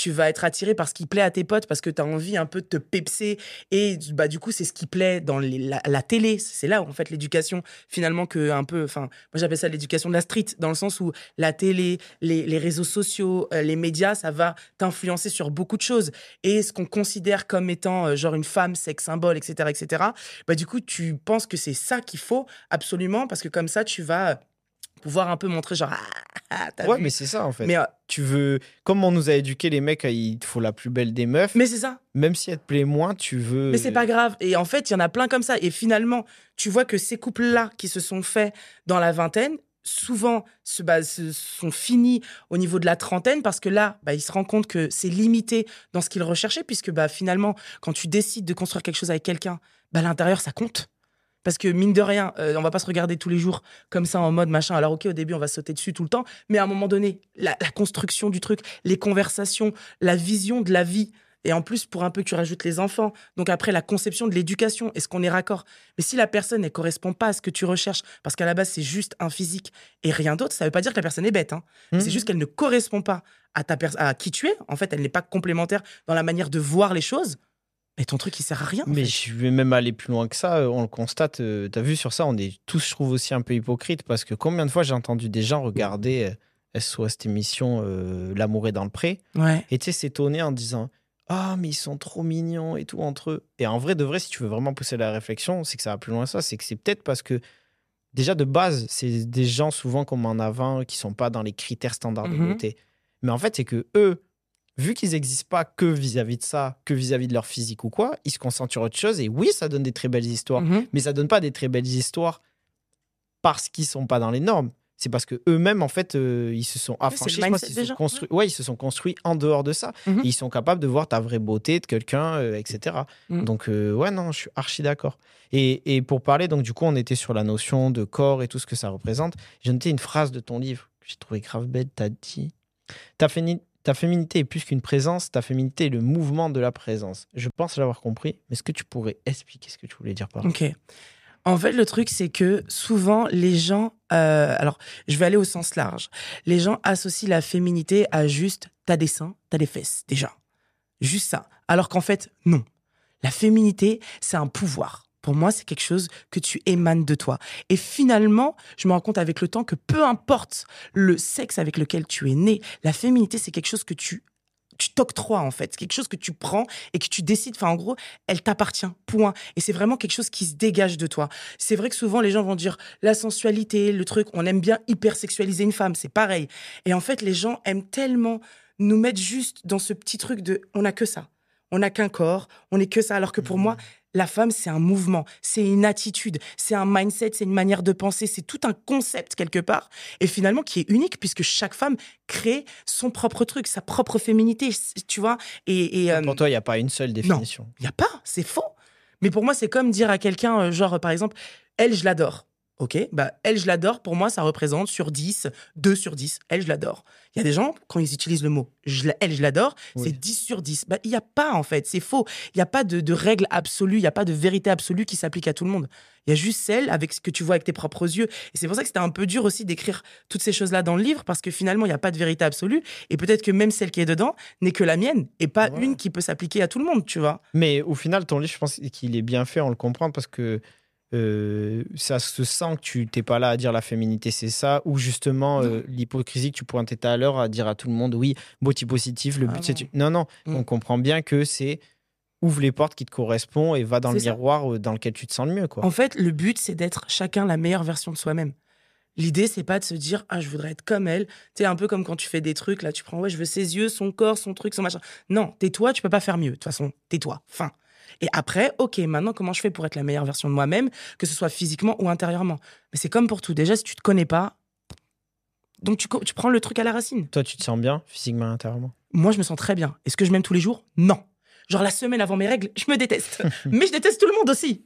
tu vas être attiré par ce qui plaît à tes potes parce que tu as envie un peu de te pepser. Et bah, du coup, c'est ce qui plaît dans la, télé. C'est là, en fait, l'éducation, finalement, que un peu. Enfin, moi, j'appelle ça l'éducation de la street, dans le sens où la télé, les, réseaux sociaux, euh, les médias, ça va t'influencer sur beaucoup de choses. Et ce qu'on considère comme étant euh, genre une femme, sexe symbole, etc., etc., bah, du coup, tu penses que c'est ça qu'il faut absolument parce que comme ça, tu vas pouvoir un peu montrer genre ah, ah ouais mais c'est ça en fait. Mais euh, tu veux comme on nous a éduqué les mecs il te faut la plus belle des meufs. Mais c'est ça. Même si elle te plaît moins tu veux mais c'est pas grave. Et en fait il y en a plein comme ça. Et finalement tu vois que ces couples là qui se sont faits dans la vingtaine souvent se, bah, se- sont finis au niveau de la trentaine parce que là, bah, il se rend compte que c'est limité dans ce qu'il recherchait puisque bah, finalement, quand tu décides de construire quelque chose avec quelqu'un, bah, l'intérieur, ça compte. Parce que mine de rien, euh, on va pas se regarder tous les jours comme ça en mode machin. Alors ok, au début, on va sauter dessus tout le temps, mais à un moment donné, la, la construction du truc, les conversations, la vision de la vie, et en plus, pour un peu, tu rajoutes les enfants. Donc après, la conception de l'éducation, est-ce qu'on est raccord? Mais si la personne ne correspond pas à ce que tu recherches, parce qu'à la base, c'est juste un physique et rien d'autre, ça veut pas dire que la personne est bête. hein. C'est juste qu'elle ne correspond pas à, ta à qui tu es. En fait, elle n'est pas complémentaire dans la manière de voir les choses. Mais ton truc, il sert à rien. en Mais fait. je vais même aller plus loin que ça. euh, On le constate. euh, T'as vu sur ça, on est tous, je trouve, aussi un peu hypocrites parce que combien de fois j'ai entendu des gens regarder euh, SOS cette émission euh, L'amour est dans le pré Ouais. et tu sais s'étonner en disant ah mais ils sont trop mignons et tout entre eux. Et en vrai de vrai, si tu veux vraiment pousser la réflexion, c'est que ça va plus loin que ça. C'est que c'est peut-être parce que déjà de base, c'est des gens souvent comme en avant qui sont pas dans les critères standards de Mhm. beauté. Mais en fait, c'est que eux, vu qu'ils n'existent pas que vis-à-vis de ça, que vis-à-vis de leur physique ou quoi, ils se concentrent sur autre chose. Et oui, ça donne des très belles histoires, Mhm. mais ça donne pas des très belles histoires parce qu'ils sont pas dans les normes. C'est parce que eux-mêmes, en fait, euh, ils se sont affranchis. des se sont construits. Ouais, ils se sont construits en dehors de ça. Mhm. Et ils sont capables de voir ta vraie beauté de quelqu'un, euh, etc. Mhm. Donc, euh, ouais, non, je suis archi d'accord. Et, et pour parler, donc, du coup, on était sur la notion de corps et tout ce que ça représente. J'ai noté une phrase de ton livre que j'ai trouvé grave belle. T'as dit ta, ta féminité est plus qu'une présence, ta féminité est le mouvement de la présence. Je pense l'avoir compris, mais est-ce que tu pourrais expliquer ce que tu voulais dire par là? Ok. En fait, le truc, c'est que souvent, les gens. euh, alors, je vais aller au sens large. Les gens associent la féminité à juste t'as des seins, t'as des fesses, déjà. Juste ça. Alors qu'en fait, non. La féminité, c'est un pouvoir. Pour moi, c'est quelque chose que tu émanes de toi. Et finalement, je me rends compte avec le temps que peu importe le sexe avec lequel tu es né, la féminité, c'est quelque chose que tu tu t'octroies en fait, c'est quelque chose que tu prends et que tu décides. Enfin, en gros, elle t'appartient. Point. Et c'est vraiment quelque chose qui se dégage de toi. C'est vrai que souvent les gens vont dire la sensualité, le truc. On aime bien hyper sexualiser une femme, c'est pareil. Et en fait, les gens aiment tellement nous mettre juste dans ce petit truc de on n'a que ça. On n'a qu'un corps, on n'est que ça. Alors que pour moi, la femme, c'est un mouvement, c'est une attitude, c'est un mindset, c'est une manière de penser, c'est tout un concept quelque part. Et finalement, qui est unique puisque chaque femme crée son propre truc, sa propre féminité, tu vois. Et, et, euh, Pour toi, il n'y a pas une seule définition. il y a pas, c'est faux. Mais pour moi, c'est comme dire à quelqu'un, euh, genre, par exemple, elle, je l'adore. Ok, bah, elle, je l'adore, pour moi, ça représente sur 10, 2 sur 10. Elle, je l'adore. Il y a des gens, quand ils utilisent le mot je la- elle, je l'adore, Oui. c'est 10 sur 10. Bah, il n'y a pas, en fait, c'est faux. Il n'y a pas de, de règle absolue, il n'y a pas de vérité absolue qui s'applique à tout le monde. Il y a juste celle avec ce que tu vois avec tes propres yeux. Et c'est pour ça que c'était un peu dur aussi d'écrire toutes ces choses-là dans le livre, parce que finalement, il n'y a pas de vérité absolue. Et peut-être que même celle qui est dedans n'est que la mienne, et pas une qui peut s'appliquer à tout le monde, tu vois. Mais au final, ton livre, je pense qu'il est bien fait, on le comprend parce que euh, ça se sent que tu t'es pas là à dire la féminité, c'est ça, ou justement euh, l'hypocrisie que tu pointais tout à l'heure à dire à tout le monde, oui, body positif, le Ah but c'est. non. tu- Non, non, Mm. on comprend bien que c'est ouvre les portes qui te correspondent et va dans le C'est ça. miroir euh, dans lequel tu te sens le mieux, quoi. En fait, le but, c'est d'être chacun la meilleure version de soi-même. L'idée, c'est pas de se dire, ah, je voudrais être comme elle. Tu sais, un peu comme quand tu fais des trucs, là, tu prends, ouais, je veux ses yeux, son corps, son truc, son machin. Non, tais-toi, tu peux pas faire mieux. De toute façon, tais-toi. Fin. Et après, ok, maintenant, comment je fais pour être la meilleure version de moi-même, que ce soit physiquement ou intérieurement? Mais c'est comme pour tout. Déjà, si tu te connais pas, donc tu, prends le truc à la racine. Toi, tu te sens bien physiquement, intérieurement? Moi, je me sens très bien. Est-ce que je m'aime tous les jours? Non. Genre la semaine avant mes règles, je me déteste. <laughs> Mais je déteste tout le monde aussi.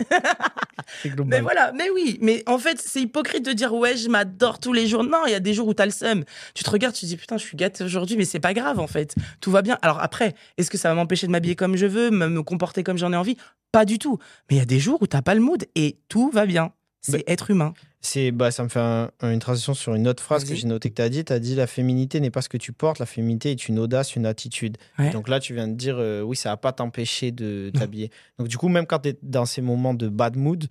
C'est <laughs> Mais voilà, mais oui, mais en fait, c'est hypocrite de dire ouais, je m'adore tous les jours. Non, il y a des jours où t'as le seum. Tu te regardes, tu te dis putain, je suis gâtée aujourd'hui, mais c'est pas grave en fait. Tout va bien. Alors après, est-ce que ça va m'empêcher de m'habiller comme je veux, me me comporter comme j'en ai envie? Pas du tout. Mais il y a des jours où t'as pas le mood et tout va bien. C'est Mais- être humain. C'est, bah, ça me fait un- une transition sur une autre phrase que j'ai notée que tu as dit. Tu as dit la féminité n'est pas ce que tu portes, la féminité est une audace, une attitude. Ouais. Donc là, tu viens de dire, euh, oui, ça va pas t'empêcher de <laughs> t'habiller. Donc du coup, même quand tu es dans ces moments de bad mood,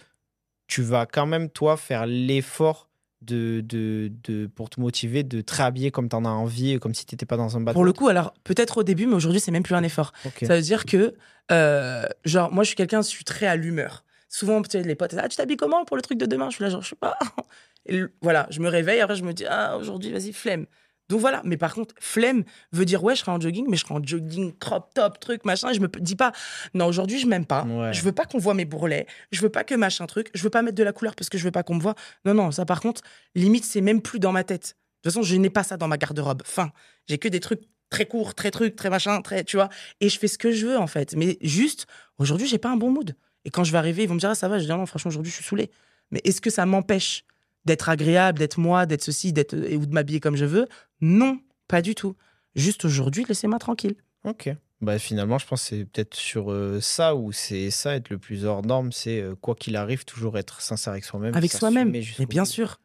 tu vas quand même, toi, faire l'effort de, de, de, pour te motiver de te réhabiller comme tu en as envie, comme si tu n'étais pas dans un bad Pour le coup, alors peut-être au début, mais aujourd'hui, c'est même plus un effort. Ça veut dire que, euh, genre, moi, je suis quelqu'un, je suis très à l'humeur. Souvent, tu sais, les potes, ah, tu t'habilles comment pour le truc de demain? Je suis là, genre, je sais pas. <laughs> Et voilà, je me réveille, après, je me dis, ah, aujourd'hui, vas-y, flemme. Donc voilà, mais par contre, flemme veut dire ouais, je serai en jogging, mais je serai en jogging crop top, truc, machin, et je me dis pas, non, aujourd'hui, je m'aime pas, Ouais. je veux pas qu'on voit mes bourrelets, je veux pas que machin truc, je veux pas mettre de la couleur parce que je veux pas qu'on me voit. Non, non, ça par contre, limite, c'est même plus dans ma tête. De toute façon, je n'ai pas ça dans ma garde-robe. Fin, j'ai que des trucs très courts, très trucs, très machin, très, tu vois, et je fais ce que je veux en fait. Mais juste, aujourd'hui, j'ai pas un bon mood. Et quand je vais arriver, ils vont me dire, ah, ça va, je dis, non, franchement, aujourd'hui, je suis saoulé. Mais est-ce que ça m'empêche d'être agréable, d'être moi, d'être ceci, d'être et ou de m'habiller comme je veux? Non, pas du tout. Juste aujourd'hui, laissez-moi tranquille. Ok. Bah, finalement, je pense que c'est peut-être sur euh, ça ou c'est ça être le plus hors norme, c'est euh, quoi qu'il arrive, toujours être sincère avec soi-même. Avec soi-même. Mais bien sûr.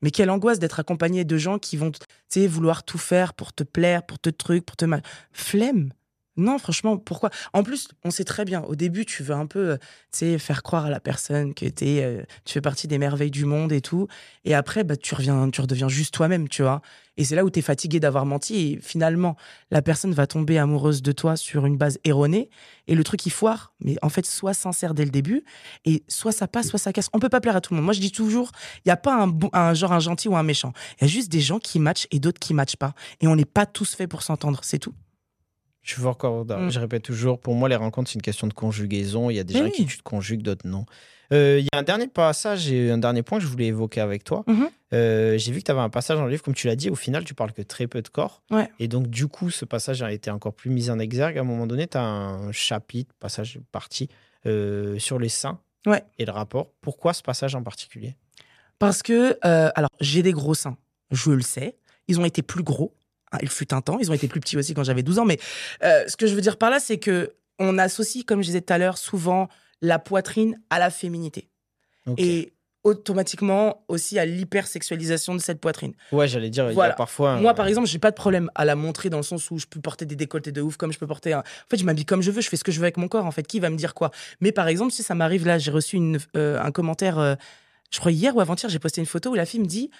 Mais quelle angoisse d'être accompagné de gens qui vont, tu sais, vouloir tout faire pour te plaire, pour te truc, pour te mal. Flemme. Non, franchement, pourquoi? En plus, on sait très bien, au début, tu veux un peu, euh, faire croire à la personne que t'es, euh, tu fais partie des merveilles du monde et tout. Et après, bah, tu, reviens, tu redeviens juste toi-même, tu vois. Et c'est là où tu es fatigué d'avoir menti. Et finalement, la personne va tomber amoureuse de toi sur une base erronée. Et le truc, il foire. Mais en fait, sois sincère dès le début. Et soit ça passe, soit ça casse. On peut pas plaire à tout le monde. Moi, je dis toujours, il n'y a pas un, un genre un gentil ou un méchant. Il y a juste des gens qui matchent et d'autres qui matchent pas. Et on n'est pas tous faits pour s'entendre. C'est tout. Je Mm. je répète toujours, pour moi, les rencontres, c'est une question de conjugaison. Il y a des gens qui tu te conjugues, d'autres non. Euh, Il y a un dernier passage et un dernier point que je voulais évoquer avec toi. Mhm. Euh, J'ai vu que tu avais un passage dans le livre, comme tu l'as dit, au final, tu parles que très peu de corps. Ouais. Et donc, du coup, ce passage a été encore plus mis en exergue. À un moment donné, tu as un chapitre, passage, partie euh, sur les seins Ouais. et le rapport. Pourquoi ce passage en particulier? Parce que, alors, j'ai des gros seins. Je le sais. Ils ont été plus gros. Hein, il fut un temps. Ils ont été plus petits aussi quand j'avais 12 ans. Mais euh, ce que je veux dire par là, c'est que on associe, comme je disais tout à l'heure, souvent la poitrine à la féminité. Et automatiquement aussi à l'hypersexualisation de cette poitrine. Ouais, j'allais dire, il y a parfois. un- Moi, par exemple, j'ai pas de problème à la montrer dans le sens où je peux porter des décolletés de ouf comme je peux porter un. En fait, je m'habille comme je veux, je fais ce que je veux avec mon corps. En fait, qui va me dire quoi? Mais par exemple, si ça m'arrive là, j'ai reçu une, euh, un commentaire, euh, je crois hier ou avant-hier, j'ai posté une photo où la fille me dit.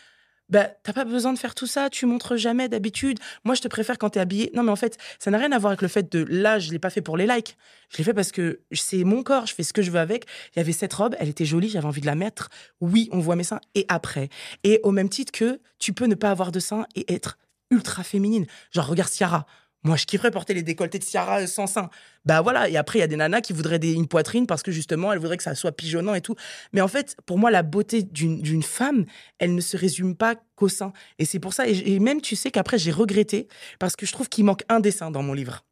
Bah, t'as pas besoin de faire tout ça, tu montres jamais d'habitude. Moi, je te préfère quand t'es habillé. Non, mais en fait, ça n'a rien à voir avec le fait de là, je l'ai pas fait pour les likes. Je l'ai fait parce que c'est mon corps, je fais ce que je veux avec. Il y avait cette robe, elle était jolie, j'avais envie de la mettre. Oui, on voit mes seins. Et après? Et au même titre que tu peux ne pas avoir de seins et être ultra féminine. Genre, regarde Ciara. Moi, je kifferais porter les décolletés de Ciara euh, sans seins. Bah voilà. Et après, il y a des nanas qui voudraient des, une poitrine parce que justement, elles voudraient que ça soit pigeonnant et tout. Mais en fait, pour moi, la beauté d'une femme, elle ne se résume pas qu'au sein. Et c'est pour ça. Et, même, tu sais qu'après, j'ai regretté parce que je trouve qu'il manque un dessin dans mon livre.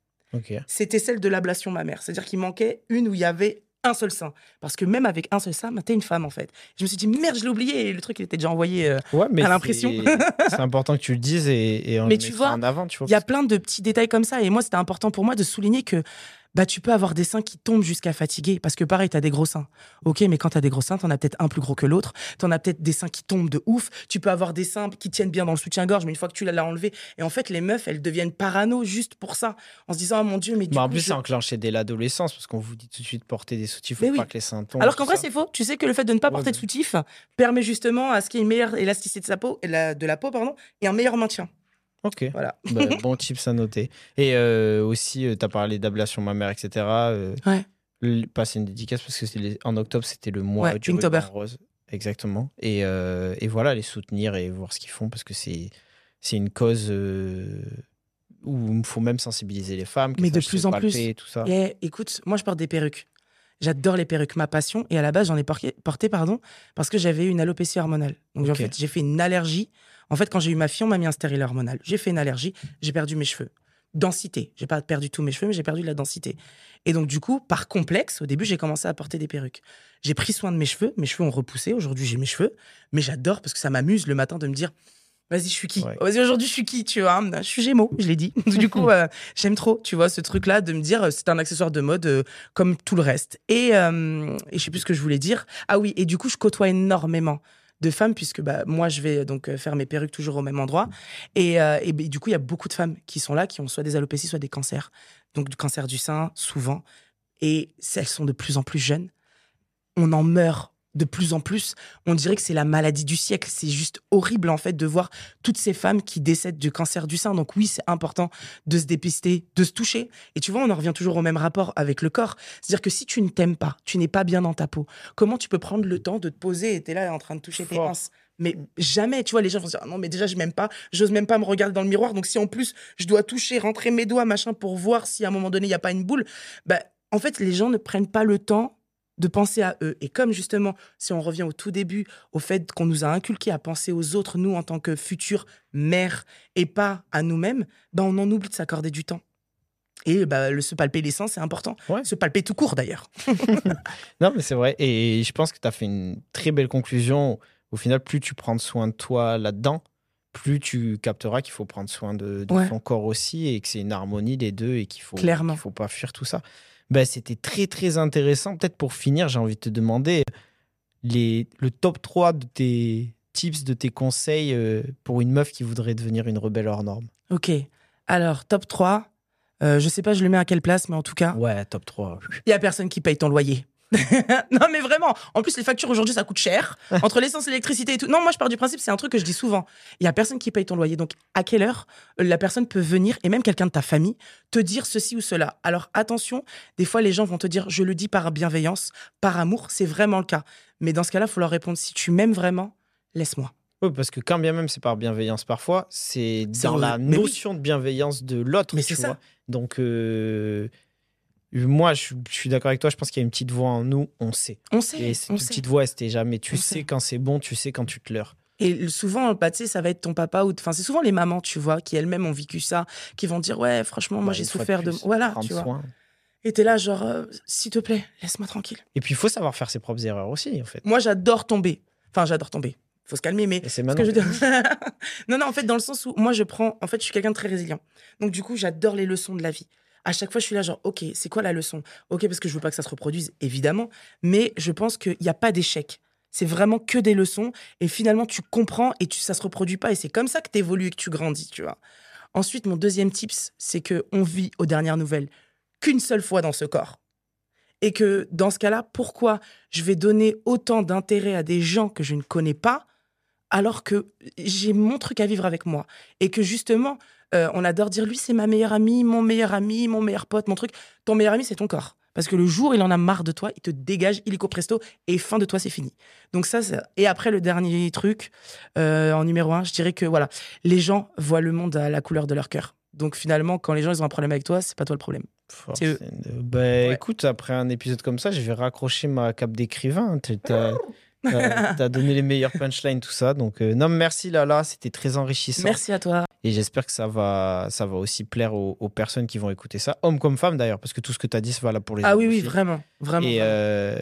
C'était celle de l'ablation mammaire. C'est-à-dire qu'il manquait une où il y avait un seul sein. Parce que même avec un seul sein, bah, t'es une femme en fait. Je me suis dit, merde, je l'ai oublié. Et le truc, il était déjà envoyé. euh, Ouais, mais à l'impression. c'est- important que tu le dises et, et on Mais le tu vois, en avant. Il y a plein de petits détails comme ça. Et moi, c'était important pour moi de souligner que bah, tu peux avoir des seins qui tombent jusqu'à fatiguer. Parce que pareil, tu as des gros seins. Ok, mais quand tu as des gros seins, tu en as peut-être un plus gros que l'autre. Tu en as peut-être des seins qui tombent de ouf. Tu peux avoir des seins qui tiennent bien dans le soutien-gorge, mais une fois que tu l'as enlevé. Et en fait, les meufs, elles deviennent parano juste pour ça. En se disant, oh mon Dieu, mais du Bah, en coup, plus, je- c'est enclenché dès l'adolescence parce qu'on vous dit tout de suite porter des soutifs, Mais oui. pas que les seins tombent. Alors qu'en vrai, c'est faux. Tu sais que le fait de ne pas Ouais, porter de soutif permet justement à ce qu'il y ait une meilleure élasticité de sa peau, de la peau, pardon, et un meilleur maintien. Ok. Voilà. Bah, <laughs> bon tips à noter. Et euh, aussi, tu as parlé d'ablation mammaire, etc. euh, Ouais. passer une dédicace parce que les- en octobre, c'était le mois Ouais, du rose. Exactement. Et, euh, et voilà, les soutenir et voir ce qu'ils font parce que c'est une cause euh, où il faut même sensibiliser les femmes. Mais de plus en plus. et tout ça. Et écoute, moi, je porte des perruques. J'adore les perruques, ma passion. Et à la base, j'en ai porté, porté pardon, parce que j'avais une alopécie hormonale. Donc, en fait, j'ai fait une allergie. En fait, quand j'ai eu ma fille, on m'a mis un stérilet hormonal. J'ai fait une allergie, j'ai perdu mes cheveux. Densité. J'ai pas perdu tous mes cheveux, mais j'ai perdu de la densité. Et donc, du coup, par complexe, au début, j'ai commencé à porter des perruques. J'ai pris soin de mes cheveux. Mes cheveux ont repoussé. Aujourd'hui, j'ai mes cheveux. Mais j'adore parce que ça m'amuse le matin de me dire Vas-y, je suis qui? Ouais. Vas-y, aujourd'hui, je suis qui Tu vois? Je suis Gémeaux, je l'ai dit. <laughs> du coup, euh, j'aime trop, tu vois, ce truc-là de me dire euh, c'est un accessoire de mode euh, comme tout le reste. Et, euh, et je sais plus ce que je voulais dire. Ah oui, et du coup, je côtoie énormément de femmes puisque bah, moi, je vais donc euh, faire mes perruques toujours au même endroit. Et, euh, et ben, du coup, il y a beaucoup de femmes qui sont là, qui ont soit des alopécies, soit des cancers. Donc, du cancer du sein, souvent. Et elles sont de plus en plus jeunes. On en meurt de plus en plus. On dirait que c'est la maladie du siècle. C'est juste horrible, en fait, de voir toutes ces femmes qui décèdent du cancer du sein. Donc oui, c'est important de se dépister, de se toucher. Et tu vois, on en revient toujours au même rapport avec le corps. C'est-à-dire que si tu ne t'aimes pas, tu n'es pas bien dans ta peau, comment tu peux prendre le temps de te poser et t'es là en train de toucher tes hanches? Mais jamais, tu vois, les gens vont se dire, Ah non, mais déjà, je m'aime pas, j'ose même pas me regarder dans le miroir. Donc, si en plus, je dois toucher, rentrer mes doigts, machin, pour voir si à un moment donné, il n'y a pas une boule, bah, en fait, les gens ne prennent pas le temps de penser à eux. Et comme justement, si on revient au tout début, au fait qu'on nous a inculqué à penser aux autres, nous, en tant que futures mères, et pas à nous-mêmes, bah, on en oublie de s'accorder du temps. Et bah, le se palper les seins, c'est important. Ouais. Se palper tout court, d'ailleurs. <laughs> Non, mais c'est vrai. Et je pense que tu as fait une très belle conclusion. Au final, plus tu prends soin de toi là-dedans, plus tu capteras qu'il faut prendre soin de, de Ouais. ton corps aussi et que c'est une harmonie des deux et qu'il faut, Clairement. faut pas fuir tout ça. Ben, C'était très, très intéressant. Peut-être pour finir, j'ai envie de te demander les, le top 3 de tes tips, de tes conseils euh, pour une meuf qui voudrait devenir une rebelle hors norme. Ok. Alors, top 3. Euh, je sais pas, je le mets à quelle place, mais en tout cas, Ouais, top 3. il y a personne qui paye ton loyer. <laughs> non, mais vraiment. En plus, les factures aujourd'hui, ça coûte cher. Entre l'essence l'électricité et tout. Non, moi, je pars du principe, c'est un truc que je dis souvent. Il y a personne qui paye ton loyer. Donc, à quelle heure euh, la personne peut venir, et même quelqu'un de ta famille, te dire ceci ou cela? Alors, attention, des fois, les gens vont te dire, je le dis par bienveillance, par amour. C'est vraiment le cas. Mais dans ce cas-là, il faut leur répondre, si tu m'aimes vraiment, laisse-moi. Oui, parce que quand bien même c'est par bienveillance parfois, c'est dans la oui. notion de bienveillance de l'autre. Mais tu c'est ça. vois. Donc, euh, moi, je, suis- je suis d'accord avec toi. Je pense qu'il y a une petite voix en nous, on sait. On sait. Et cette on sait. petite voix, elle se tait jamais. Tu On sais sait. quand c'est bon, tu sais quand tu te leurres. Et souvent, bah, ça va être ton papa ou, enfin, c'est souvent les mamans, tu vois, qui elles-mêmes ont vécu ça, qui vont dire, ouais, franchement, moi, Bah, j'ai souffert de, voilà, tu vois. soin. Et t'es là, genre, euh, s'il te plaît, laisse-moi tranquille. Et puis, il faut savoir faire ses propres erreurs aussi, en fait. Moi, j'adore tomber. Enfin, j'adore tomber. Faut se calmer, mais Et c'est ce maintenant. que je <laughs> non, non, en fait, dans le sens où moi, je prends. En fait, je suis quelqu'un de très résilient. Donc, du coup, j'adore les leçons de la vie. À chaque fois, je suis là, genre, OK, c'est quoi la leçon? OK, parce que je veux pas que ça se reproduise, évidemment. Mais je pense qu'il n'y a pas d'échec. C'est vraiment que des leçons. Et finalement, tu comprends et tu, ça se reproduit pas. Et c'est comme ça que tu évolues et que tu grandis, tu vois. Ensuite, mon deuxième tips, c'est que on vit aux dernières nouvelles qu'une seule fois dans ce corps. Et que dans ce cas-là, pourquoi je vais donner autant d'intérêt à des gens que je ne connais pas alors que j'ai mon truc à vivre avec moi et que justement euh, on adore dire lui c'est ma meilleure amie, mon meilleur ami, mon meilleur pote, mon truc. Ton meilleur ami c'est ton corps parce que le jour il en a marre de toi, il te dégage illico presto et fin de toi c'est fini. Donc ça et après le dernier truc euh, en numéro un, je dirais que voilà les gens voient le monde à la couleur de leur cœur. Donc finalement quand les gens ils ont un problème avec toi c'est pas toi le problème. C'est eux. Ben, Ouais. écoute, après un épisode comme ça, je vais raccrocher ma cape d'écrivain. <laughs> Tu as, donné les meilleures punchlines, tout ça. Donc, euh, non, merci Lala, c'était très enrichissant. Merci à toi. Et j'espère que ça va, ça va aussi plaire aux, aux personnes qui vont écouter ça, hommes comme femmes d'ailleurs, parce que tout ce que tu as dit, c'est valable pour les Ah hommes oui oui aussi. vraiment vraiment. Et, euh,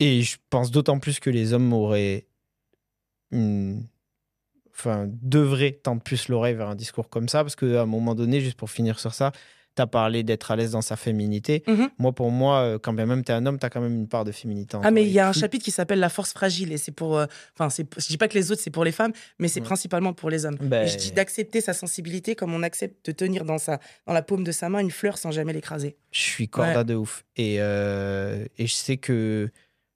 et je pense d'autant plus que les hommes auraient. une- Enfin, devraient tendre plus l'oreille vers un discours comme ça, parce qu'à un moment donné, juste pour finir sur ça, tu as parlé d'être à l'aise dans sa féminité. Mhm. Moi, pour moi, euh, quand bien même tu es un homme, tu as quand même une part de féminité. en Ah, mais il y a un chapitre qui s'appelle La force fragile et c'est pour. euh, Enfin, je dis pas que les autres c'est pour les femmes, mais c'est Ouais. principalement pour les hommes. Ben- Et je dis d'accepter sa sensibilité comme on accepte de tenir dans, sa, dans la paume de sa main une fleur sans jamais l'écraser. Je suis corda de ouf. Et, euh, et je sais que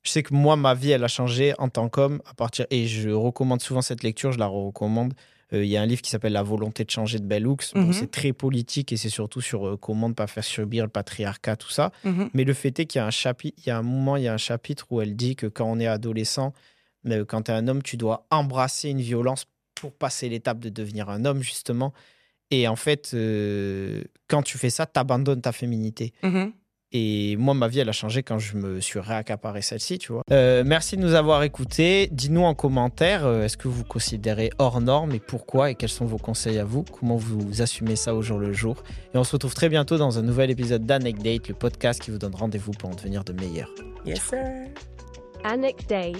je sais que moi, ma vie, elle a changé en tant qu'homme à partir. Et je recommande souvent cette lecture, je la recommande. Euh, Il y a un livre qui s'appelle La volonté de changer de Bell Hooks. Bon, Mhm. c'est très politique et c'est surtout sur euh, comment ne pas faire subir le patriarcat, tout ça. Mhm. Mais le fait est qu'il y a un chapitre, il y a un moment, il y a un chapitre où elle dit que quand on est adolescent, euh, quand tu es un homme, tu dois embrasser une violence pour passer l'étape de devenir un homme, justement. Et en fait, euh, quand tu fais ça, tu abandonnes ta féminité. Mhm. Et moi, ma vie, elle a changé quand je me suis réaccaparé celle-ci, tu vois. Euh, merci de nous avoir écoutés. Dites-nous en commentaire, euh, est-ce que vous considérez hors norme et pourquoi et quels sont vos conseils à vous? Comment vous assumez ça au jour le jour? Et on se retrouve très bientôt dans un nouvel épisode d'Anecdate, le podcast qui vous donne rendez-vous pour en devenir de meilleurs. Yes, sir. Anecdate.